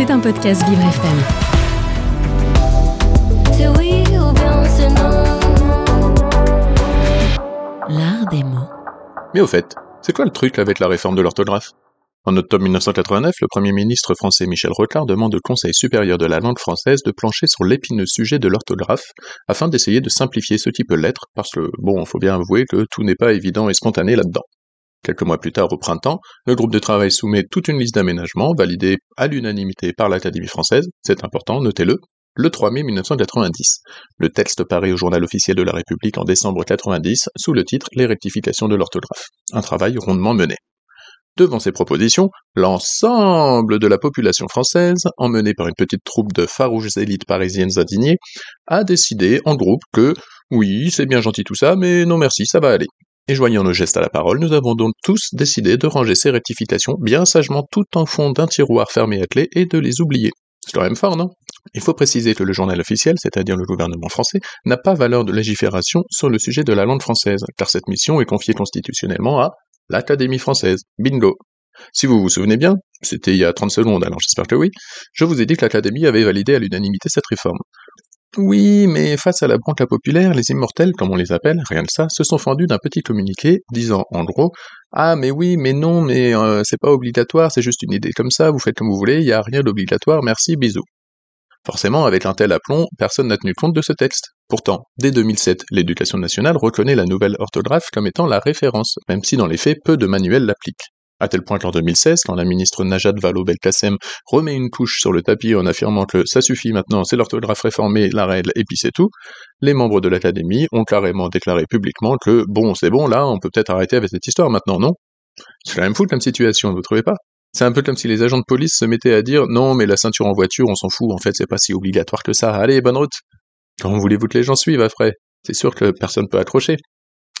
C'est un podcast Vivre FM. L'art des mots. Mais au fait, c'est quoi le truc avec la réforme de l'orthographe? En octobre 1989, le Premier ministre français Michel Rocard demande au Conseil supérieur de la langue française de plancher sur l'épineux sujet de l'orthographe afin d'essayer de simplifier ce qui peut l'être, parce que, bon, faut bien avouer que tout n'est pas évident et spontané là-dedans. Quelques mois plus tard, au printemps, le groupe de travail soumet toute une liste d'aménagements validés à l'unanimité par l'Académie française, c'est important, notez-le, le 3 mai 1990. Le texte paraît au journal officiel de la République en décembre 90 sous le titre Les rectifications de l'orthographe. Un travail rondement mené. Devant ces propositions, l'ensemble de la population française, emmenée par une petite troupe de farouches élites parisiennes indignées, a décidé en groupe que oui, c'est bien gentil tout ça, mais non merci, ça va aller. Et joignant nos gestes à la parole, nous avons donc tous décidé de ranger ces rectifications bien sagement tout en fond d'un tiroir fermé à clé et de les oublier. C'est quand même fort, non? Il faut préciser que le journal officiel, c'est-à-dire le gouvernement français, n'a pas valeur de légifération sur le sujet de la langue française, car cette mission est confiée constitutionnellement à l'Académie française. Bingo Si vous vous souvenez bien, c'était il y a 30 secondes, alors j'espère que oui, je vous ai dit que l'Académie avait validé à l'unanimité cette réforme. Oui, mais face à la bronca populaire, les immortels, comme on les appelle, rien que ça, se sont fendus d'un petit communiqué disant en gros Ah, mais oui, mais non, mais euh, c'est pas obligatoire, c'est juste une idée comme ça, vous faites comme vous voulez, il y a rien d'obligatoire, merci, bisous. Forcément, avec un tel aplomb, personne n'a tenu compte de ce texte. Pourtant, dès 2007, l'éducation nationale reconnaît la nouvelle orthographe comme étant la référence, même si dans les faits, peu de manuels l'appliquent. À tel point qu'en 2016, quand la ministre Najat Vallaud-Belkacem remet une couche sur le tapis en affirmant que ça suffit maintenant, c'est l'orthographe réformée, la règle, et puis c'est tout, les membres de l'Académie ont carrément déclaré publiquement que bon, c'est bon, là, on peut peut-être arrêter avec cette histoire maintenant, non? C'est quand même fou comme situation, vous trouvez pas? C'est un peu comme si les agents de police se mettaient à dire non, mais la ceinture en voiture, on s'en fout, en fait, c'est pas si obligatoire que ça. Allez, bonne route. Comment voulez-vous que les gens suivent après? C'est sûr que personne peut accrocher.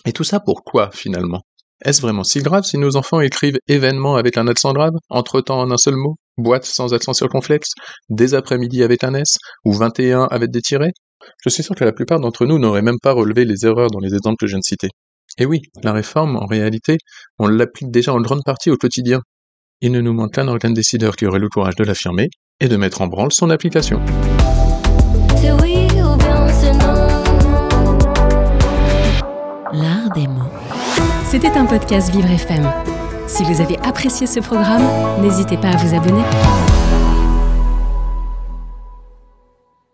Et tout ça pourquoi, finalement? Est-ce vraiment si grave si nos enfants écrivent événement avec un accent grave, entre-temps en un seul mot, boîte sans accent circonflexe, des après-midi avec un S, ou 21 avec des tirets? Je suis sûr que la plupart d'entre nous n'auraient même pas relevé les erreurs dans les exemples que je viens de citer. Et oui, la réforme, en réalité, on l'applique déjà en grande partie au quotidien, il ne nous manque qu'un organe décideur qui aurait le courage de l'affirmer et de mettre en branle son application. C'était un podcast Vivre FM. Si vous avez apprécié ce programme, n'hésitez pas à vous abonner.